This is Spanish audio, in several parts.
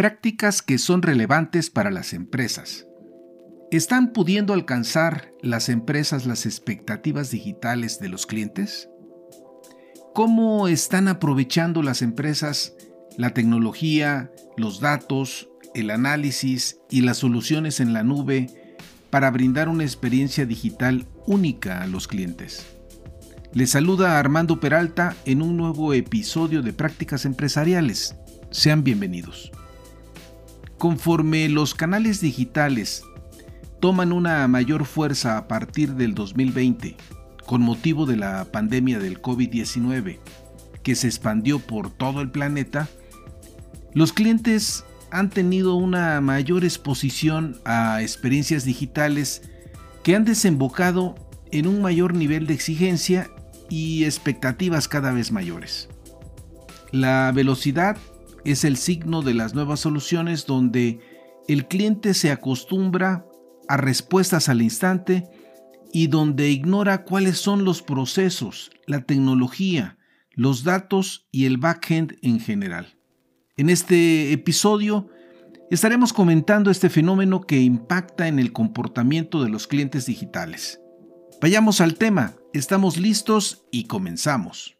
Prácticas que son relevantes para las empresas. ¿Están pudiendo alcanzar las empresas las expectativas digitales de los clientes? ¿Cómo están aprovechando las empresas la tecnología, los datos, el análisis y las soluciones en la nube para brindar una experiencia digital única a los clientes? Les saluda Armando Peralta en un nuevo episodio de Prácticas Empresariales. Sean bienvenidos. Conforme los canales digitales toman una mayor fuerza a partir del 2020, con motivo de la pandemia del COVID-19, que se expandió por todo el planeta, los clientes han tenido una mayor exposición a experiencias digitales que han desembocado en un mayor nivel de exigencia y expectativas cada vez mayores. La velocidad es el signo de las nuevas soluciones donde el cliente se acostumbra a respuestas al instante y donde ignora cuáles son los procesos, la tecnología, los datos y el backend en general. En este episodio estaremos comentando este fenómeno que impacta en el comportamiento de los clientes digitales. Vayamos al tema, estamos listos y comenzamos.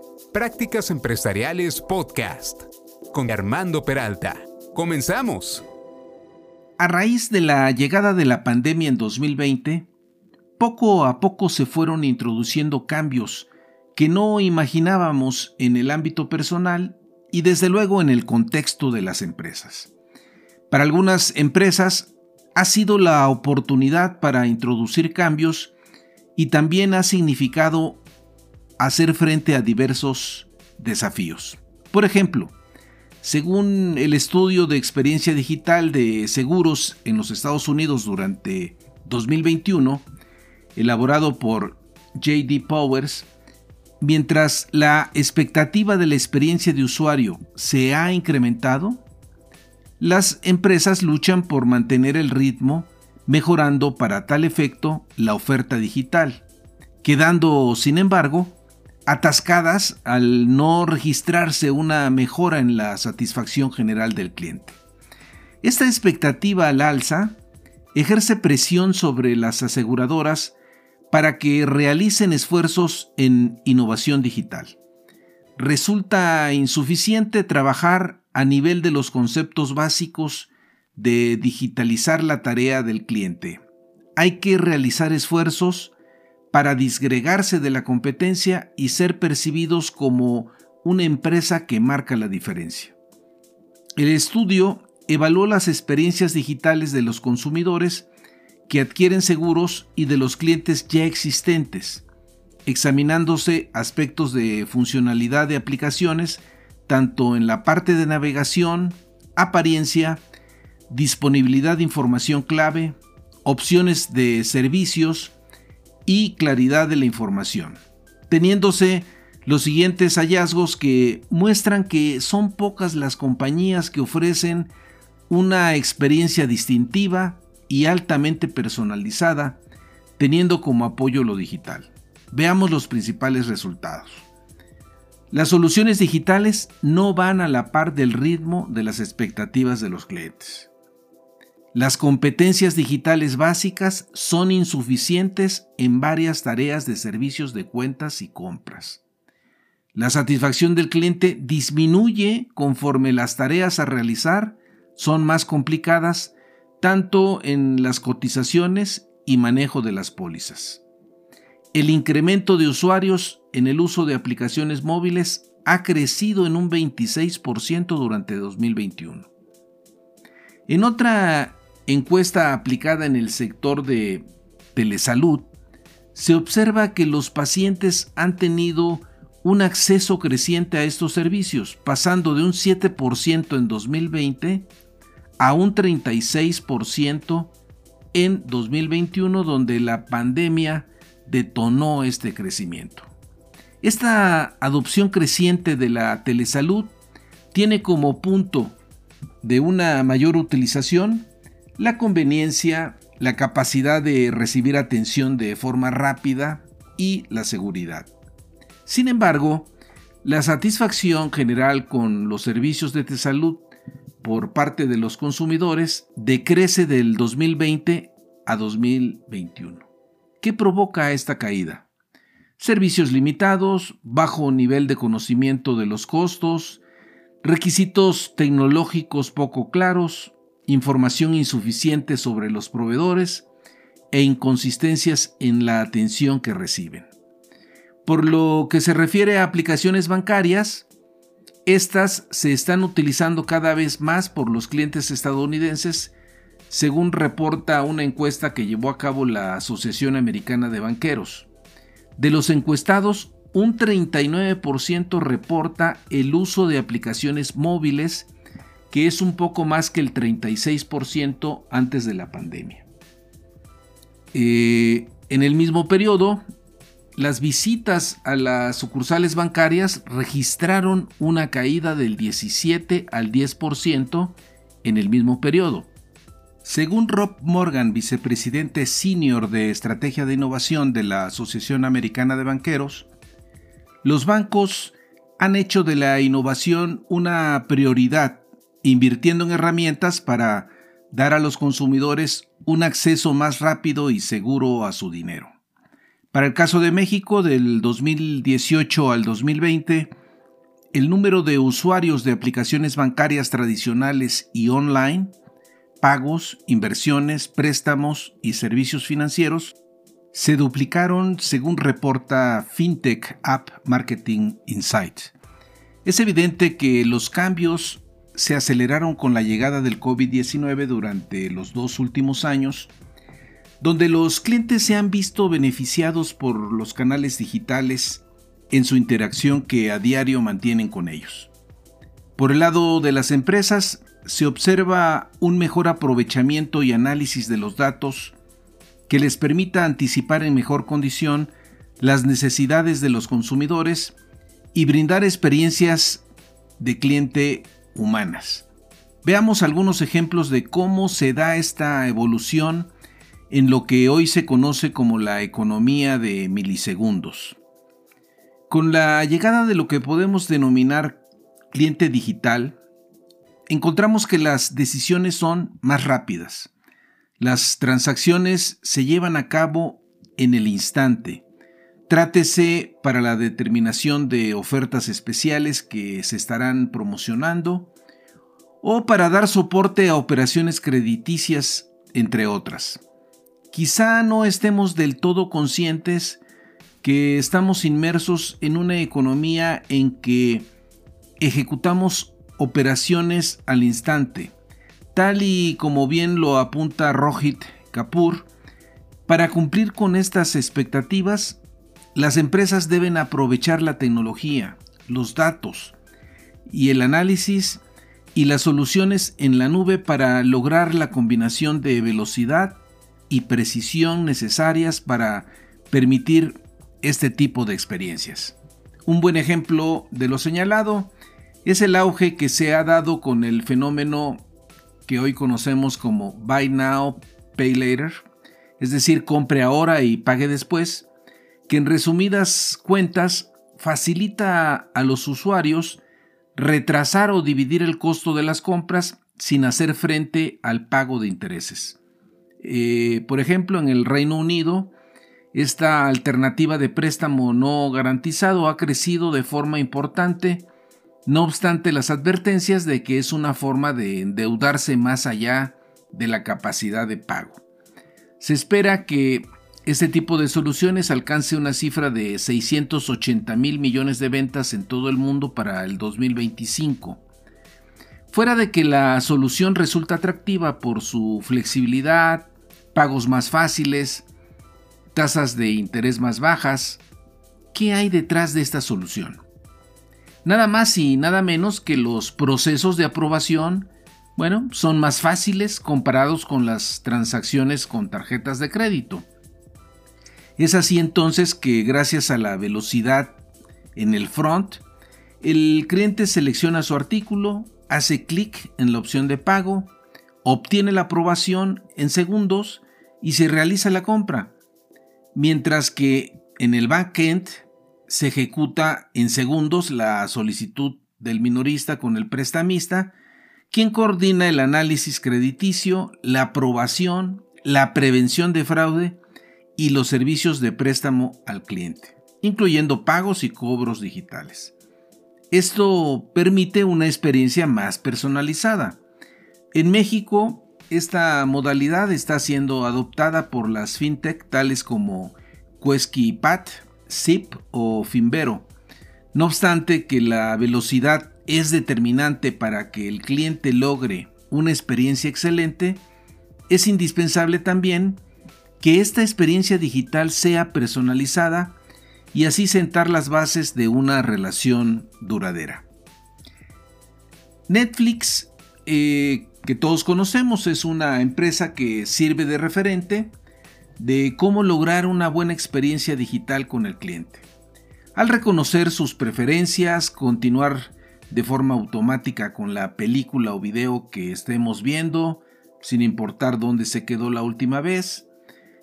Prácticas Empresariales Podcast con Armando Peralta. Comenzamos. A raíz de la llegada de la pandemia en 2020, poco a poco se fueron introduciendo cambios que no imaginábamos en el ámbito personal y desde luego en el contexto de las empresas. Para algunas empresas ha sido la oportunidad para introducir cambios y también ha significado hacer frente a diversos desafíos. Por ejemplo, según el estudio de experiencia digital de seguros en los Estados Unidos durante 2021, elaborado por JD Powers, mientras la expectativa de la experiencia de usuario se ha incrementado, las empresas luchan por mantener el ritmo, mejorando para tal efecto la oferta digital, quedando, sin embargo, atascadas al no registrarse una mejora en la satisfacción general del cliente. Esta expectativa al alza ejerce presión sobre las aseguradoras para que realicen esfuerzos en innovación digital. Resulta insuficiente trabajar a nivel de los conceptos básicos de digitalizar la tarea del cliente. Hay que realizar esfuerzos para disgregarse de la competencia y ser percibidos como una empresa que marca la diferencia. El estudio evaluó las experiencias digitales de los consumidores que adquieren seguros y de los clientes ya existentes, examinándose aspectos de funcionalidad de aplicaciones tanto en la parte de navegación, apariencia, disponibilidad de información clave, opciones de servicios, y claridad de la información, teniéndose los siguientes hallazgos que muestran que son pocas las compañías que ofrecen una experiencia distintiva y altamente personalizada, teniendo como apoyo lo digital. Veamos los principales resultados. Las soluciones digitales no van a la par del ritmo de las expectativas de los clientes. Las competencias digitales básicas son insuficientes en varias tareas de servicios de cuentas y compras. La satisfacción del cliente disminuye conforme las tareas a realizar son más complicadas, tanto en las cotizaciones y manejo de las pólizas. El incremento de usuarios en el uso de aplicaciones móviles ha crecido en un 26% durante 2021. En otra encuesta aplicada en el sector de telesalud, se observa que los pacientes han tenido un acceso creciente a estos servicios, pasando de un 7% en 2020 a un 36% en 2021, donde la pandemia detonó este crecimiento. Esta adopción creciente de la telesalud tiene como punto de una mayor utilización la conveniencia, la capacidad de recibir atención de forma rápida y la seguridad. Sin embargo, la satisfacción general con los servicios de salud por parte de los consumidores decrece del 2020 a 2021. ¿Qué provoca esta caída? Servicios limitados, bajo nivel de conocimiento de los costos, requisitos tecnológicos poco claros, información insuficiente sobre los proveedores e inconsistencias en la atención que reciben. Por lo que se refiere a aplicaciones bancarias, estas se están utilizando cada vez más por los clientes estadounidenses, según reporta una encuesta que llevó a cabo la Asociación Americana de Banqueros. De los encuestados, un 39% reporta el uso de aplicaciones móviles, que es un poco más que el 36% antes de la pandemia. Eh, en el mismo periodo, las visitas a las sucursales bancarias registraron una caída del 17 al 10% en el mismo periodo. Según Rob Morgan, vicepresidente senior de Estrategia de Innovación de la Asociación Americana de Banqueros, los bancos han hecho de la innovación una prioridad, invirtiendo en herramientas para dar a los consumidores un acceso más rápido y seguro a su dinero. Para el caso de México, del 2018 al 2020, el número de usuarios de aplicaciones bancarias tradicionales y online, pagos, inversiones, préstamos y servicios financieros se duplicaron según reporta FinTech App Marketing Insight. Es evidente que los cambios se aceleraron con la llegada del COVID-19 durante los dos últimos años donde los clientes se han visto beneficiados por los canales digitales en su interacción que a diario mantienen con ellos. Por el lado de las empresas, se observa un mejor aprovechamiento y análisis de los datos que les permita anticipar en mejor condición las necesidades de los consumidores y brindar experiencias de cliente humanas. Veamos algunos ejemplos de cómo se da esta evolución en lo que hoy se conoce como la economía de milisegundos. Con la llegada de lo que podemos denominar cliente digital, encontramos que las decisiones son más rápidas. Las transacciones se llevan a cabo en el instante. Trátese para la determinación de ofertas especiales que se estarán promocionando o para dar soporte a operaciones crediticias, entre otras. Quizá no estemos del todo conscientes que estamos inmersos en una economía en que ejecutamos operaciones al instante, tal y como bien lo apunta Rohit Kapoor, para cumplir con estas expectativas, las empresas deben aprovechar la tecnología, los datos y el análisis y las soluciones en la nube para lograr la combinación de velocidad, y precisión necesarias para permitir este tipo de experiencias. Un buen ejemplo de lo señalado es el auge que se ha dado con el fenómeno que hoy conocemos como Buy Now, Pay Later, es decir, compre ahora y pague después, que en resumidas cuentas facilita a los usuarios retrasar o dividir el costo de las compras sin hacer frente al pago de intereses. Eh, por ejemplo, en el Reino Unido, esta alternativa de préstamo no garantizado ha crecido de forma importante, no obstante las advertencias de que es una forma de endeudarse más allá de la capacidad de pago. Se espera que este tipo de soluciones alcance una cifra de 680 mil millones de ventas en todo el mundo para el 2025. Fuera de que la solución resulta atractiva por su flexibilidad, pagos más fáciles, tasas de interés más bajas, ¿qué hay detrás de esta solución? Nada más y nada menos que los procesos de aprobación, bueno, son más fáciles comparados con las transacciones con tarjetas de crédito. Es así entonces que gracias a la velocidad en el front, el cliente selecciona su artículo, hace clic en la opción de pago, obtiene la aprobación en segundos y se realiza la compra. Mientras que en el backend se ejecuta en segundos la solicitud del minorista con el prestamista, quien coordina el análisis crediticio, la aprobación, la prevención de fraude y los servicios de préstamo al cliente, incluyendo pagos y cobros digitales. Esto permite una experiencia más personalizada. En México, esta modalidad está siendo adoptada por las fintech tales como Quesky Pat, Zip o Finvero. No obstante que la velocidad es determinante para que el cliente logre una experiencia excelente, es indispensable también que esta experiencia digital sea personalizada y así sentar las bases de una relación duradera. Netflix, eh, que todos conocemos, es una empresa que sirve de referente de cómo lograr una buena experiencia digital con el cliente. Al reconocer sus preferencias, continuar de forma automática con la película o video que estemos viendo, sin importar dónde se quedó la última vez,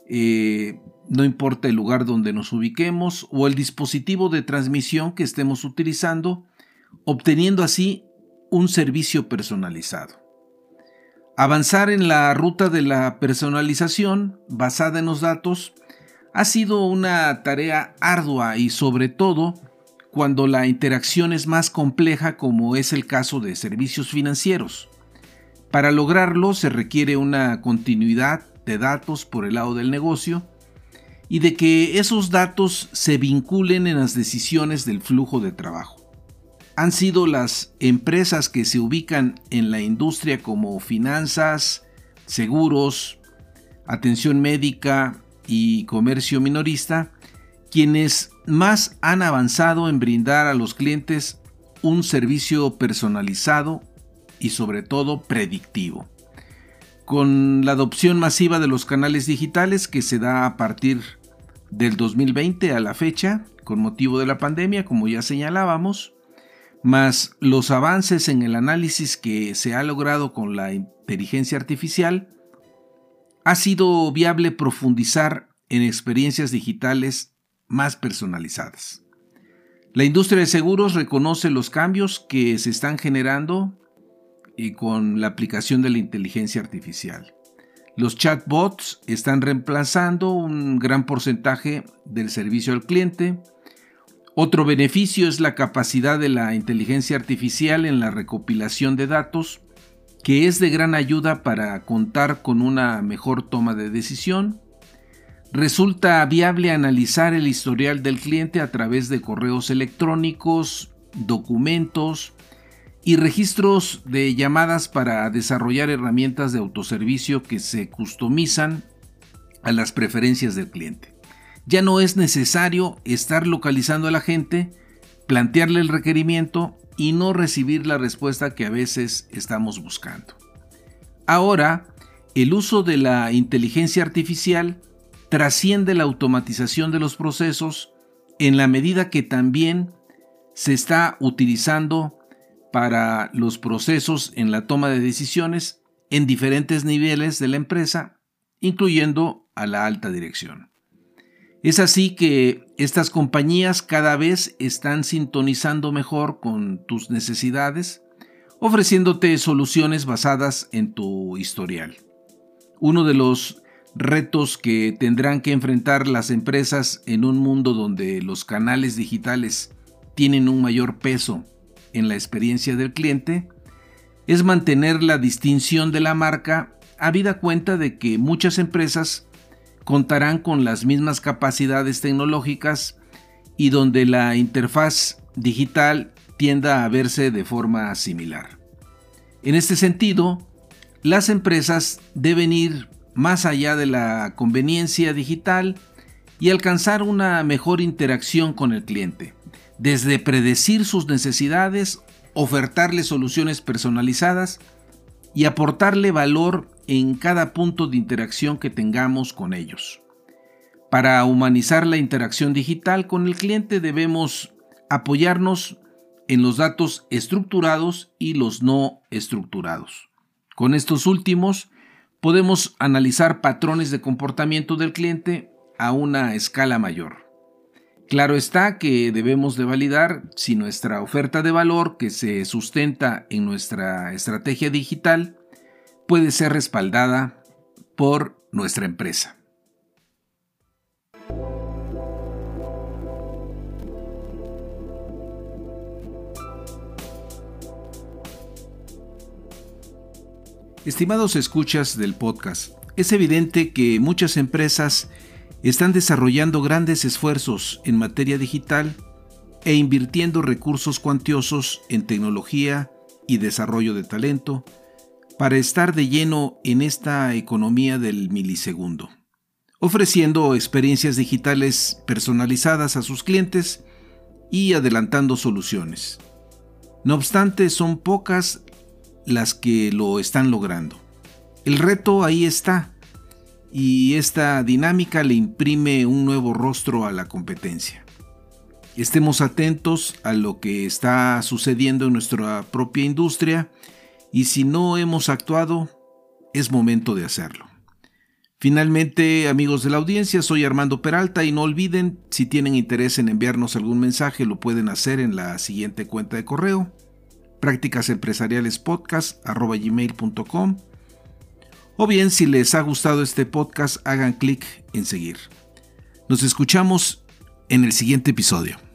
eh, no importa el lugar donde nos ubiquemos o el dispositivo de transmisión que estemos utilizando, obteniendo así un servicio personalizado. Avanzar en la ruta de la personalización basada en los datos ha sido una tarea ardua y sobre todo cuando la interacción es más compleja como es el caso de servicios financieros. Para lograrlo se requiere una continuidad de datos por el lado del negocio y de que esos datos se vinculen en las decisiones del flujo de trabajo han sido las empresas que se ubican en la industria como finanzas, seguros, atención médica y comercio minorista, quienes más han avanzado en brindar a los clientes un servicio personalizado y sobre todo predictivo. Con la adopción masiva de los canales digitales que se da a partir del 2020 a la fecha, con motivo de la pandemia, como ya señalábamos, más los avances en el análisis que se ha logrado con la inteligencia artificial, ha sido viable profundizar en experiencias digitales más personalizadas. La industria de seguros reconoce los cambios que se están generando y con la aplicación de la inteligencia artificial. Los chatbots están reemplazando un gran porcentaje del servicio al cliente, otro beneficio es la capacidad de la inteligencia artificial en la recopilación de datos, que es de gran ayuda para contar con una mejor toma de decisión. Resulta viable analizar el historial del cliente a través de correos electrónicos, documentos y registros de llamadas para desarrollar herramientas de autoservicio que se customizan a las preferencias del cliente. Ya no es necesario estar localizando a la gente, plantearle el requerimiento y no recibir la respuesta que a veces estamos buscando. Ahora, el uso de la inteligencia artificial trasciende la automatización de los procesos en la medida que también se está utilizando para los procesos en la toma de decisiones en diferentes niveles de la empresa, incluyendo a la alta dirección. Es así que estas compañías cada vez están sintonizando mejor con tus necesidades, ofreciéndote soluciones basadas en tu historial. Uno de los retos que tendrán que enfrentar las empresas en un mundo donde los canales digitales tienen un mayor peso en la experiencia del cliente es mantener la distinción de la marca habida cuenta de que muchas empresas contarán con las mismas capacidades tecnológicas y donde la interfaz digital tienda a verse de forma similar. En este sentido, las empresas deben ir más allá de la conveniencia digital y alcanzar una mejor interacción con el cliente, desde predecir sus necesidades, ofertarle soluciones personalizadas y aportarle valor en cada punto de interacción que tengamos con ellos. Para humanizar la interacción digital con el cliente debemos apoyarnos en los datos estructurados y los no estructurados. Con estos últimos podemos analizar patrones de comportamiento del cliente a una escala mayor. Claro está que debemos de validar si nuestra oferta de valor que se sustenta en nuestra estrategia digital puede ser respaldada por nuestra empresa. Estimados escuchas del podcast, es evidente que muchas empresas están desarrollando grandes esfuerzos en materia digital e invirtiendo recursos cuantiosos en tecnología y desarrollo de talento para estar de lleno en esta economía del milisegundo, ofreciendo experiencias digitales personalizadas a sus clientes y adelantando soluciones. No obstante, son pocas las que lo están logrando. El reto ahí está y esta dinámica le imprime un nuevo rostro a la competencia. Estemos atentos a lo que está sucediendo en nuestra propia industria y si no hemos actuado, es momento de hacerlo. Finalmente, amigos de la audiencia, soy Armando Peralta y no olviden, si tienen interés en enviarnos algún mensaje, lo pueden hacer en la siguiente cuenta de correo prácticasempresarialespodcast.com o bien si les ha gustado este podcast hagan clic en seguir. Nos escuchamos en el siguiente episodio.